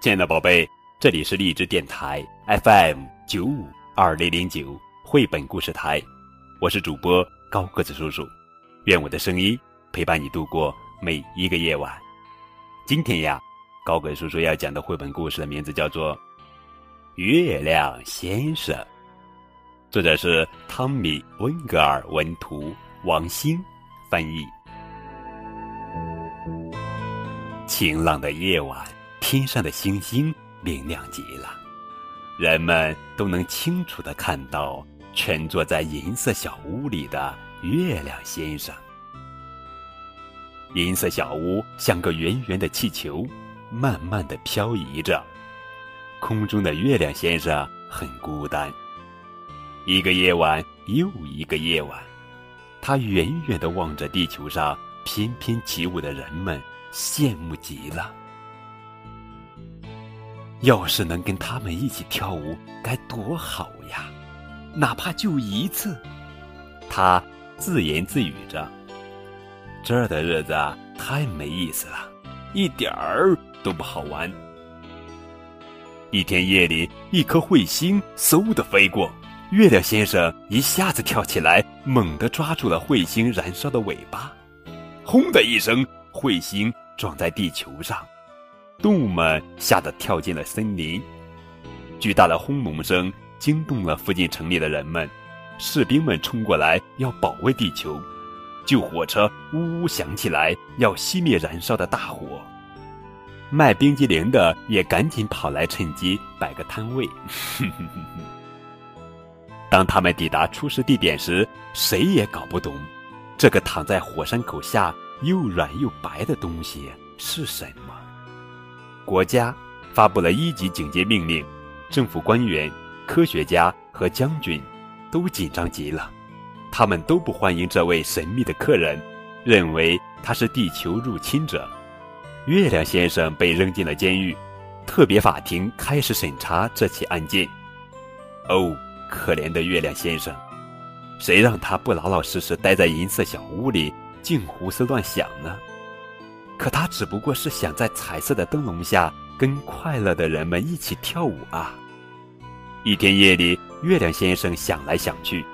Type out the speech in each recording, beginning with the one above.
亲爱的宝贝，这里是荔枝电台 FM 九五二零零九绘本故事台，我是主播高个子叔叔，愿我的声音陪伴你度过每一个夜晚。今天呀，高个叔叔要讲的绘本故事的名字叫做《月亮先生》，作者是汤米·温格尔文图，王鑫翻译。晴朗的夜晚，天上的星星明亮极了，人们都能清楚的看到蜷坐在银色小屋里的月亮先生。银色小屋像个圆圆的气球，慢慢的漂移着。空中的月亮先生很孤单。一个夜晚又一个夜晚，他远远的望着地球上翩翩起舞的人们。羡慕极了！要是能跟他们一起跳舞，该多好呀！哪怕就一次。他自言自语着：“这儿的日子太没意思了，一点儿都不好玩。”一天夜里，一颗彗星嗖的飞过，月亮先生一下子跳起来，猛地抓住了彗星燃烧的尾巴，轰的一声。彗星撞在地球上，动物们吓得跳进了森林。巨大的轰隆声惊动了附近城里的人们，士兵们冲过来要保卫地球，救火车呜呜响起来要熄灭燃烧的大火。卖冰激凌的也赶紧跑来趁机摆个摊位。当他们抵达出事地点时，谁也搞不懂，这个躺在火山口下。又软又白的东西是什么？国家发布了一级警戒命令，政府官员、科学家和将军都紧张极了。他们都不欢迎这位神秘的客人，认为他是地球入侵者。月亮先生被扔进了监狱，特别法庭开始审查这起案件。哦，可怜的月亮先生，谁让他不老老实实待在银色小屋里？净胡思乱想呢，可他只不过是想在彩色的灯笼下跟快乐的人们一起跳舞啊。一天夜里，月亮先生想来想去，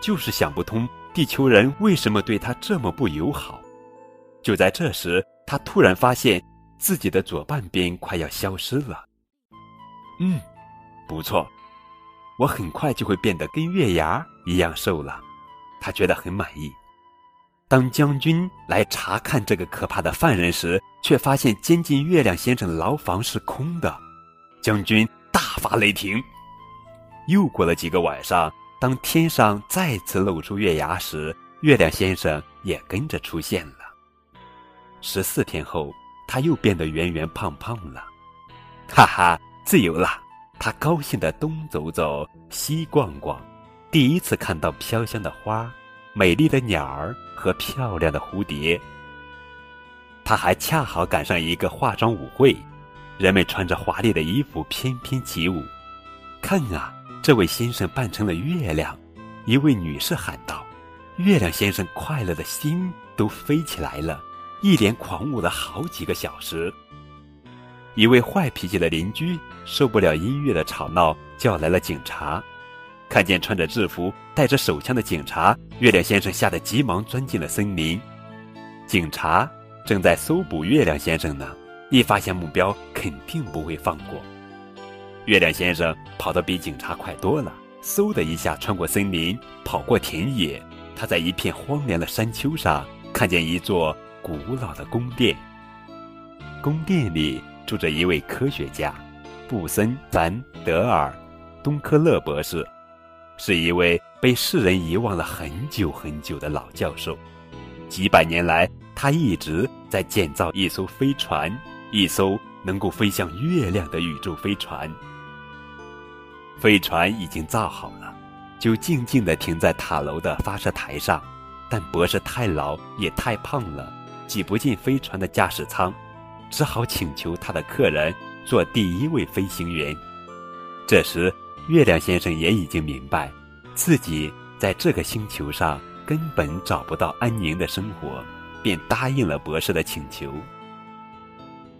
就是想不通地球人为什么对他这么不友好。就在这时，他突然发现自己的左半边快要消失了。嗯，不错，我很快就会变得跟月牙一样瘦了。他觉得很满意。当将军来查看这个可怕的犯人时，却发现监禁月亮先生牢房是空的。将军大发雷霆。又过了几个晚上，当天上再次露出月牙时，月亮先生也跟着出现了。十四天后，他又变得圆圆胖胖了。哈哈，自由了！他高兴地东走走，西逛逛，第一次看到飘香的花。美丽的鸟儿和漂亮的蝴蝶。他还恰好赶上一个化妆舞会，人们穿着华丽的衣服翩翩起舞。看啊，这位先生扮成了月亮，一位女士喊道：“月亮先生快乐的心都飞起来了，一连狂舞了好几个小时。”一位坏脾气的邻居受不了音乐的吵闹，叫来了警察。看见穿着制服、带着手枪的警察，月亮先生吓得急忙钻进了森林。警察正在搜捕月亮先生呢，一发现目标肯定不会放过。月亮先生跑得比警察快多了，嗖的一下穿过森林，跑过田野。他在一片荒凉的山丘上看见一座古老的宫殿。宫殿里住着一位科学家，布森·凡德尔·东科勒博士。是一位被世人遗忘了很久很久的老教授，几百年来，他一直在建造一艘飞船，一艘能够飞向月亮的宇宙飞船。飞船已经造好了，就静静地停在塔楼的发射台上。但博士太老也太胖了，挤不进飞船的驾驶舱，只好请求他的客人做第一位飞行员。这时。月亮先生也已经明白，自己在这个星球上根本找不到安宁的生活，便答应了博士的请求。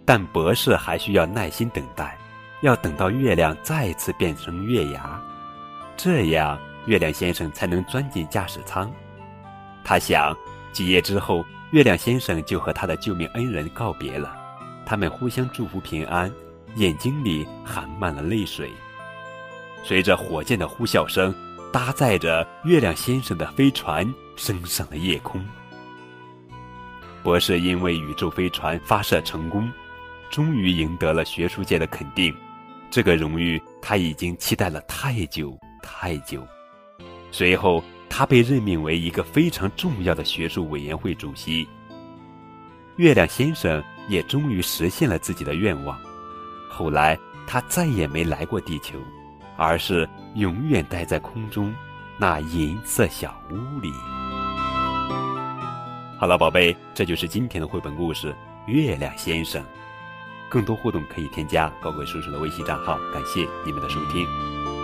但博士还需要耐心等待，要等到月亮再次变成月牙，这样月亮先生才能钻进驾驶舱。他想，几夜之后，月亮先生就和他的救命恩人告别了，他们互相祝福平安，眼睛里含满了泪水。随着火箭的呼啸声，搭载着月亮先生的飞船升上了夜空。博士因为宇宙飞船发射成功。终于赢得了学术界的肯定，这个荣誉他已经期待了太久太久。随后，他被任命为一个非常重要的学术委员会主席。月亮先生也终于实现了自己的愿望。后来，他再也没来过地球，而是永远待在空中那银色小屋里。好了，宝贝，这就是今天的绘本故事《月亮先生》。更多互动可以添加高贵叔叔的微信账号，感谢你们的收听。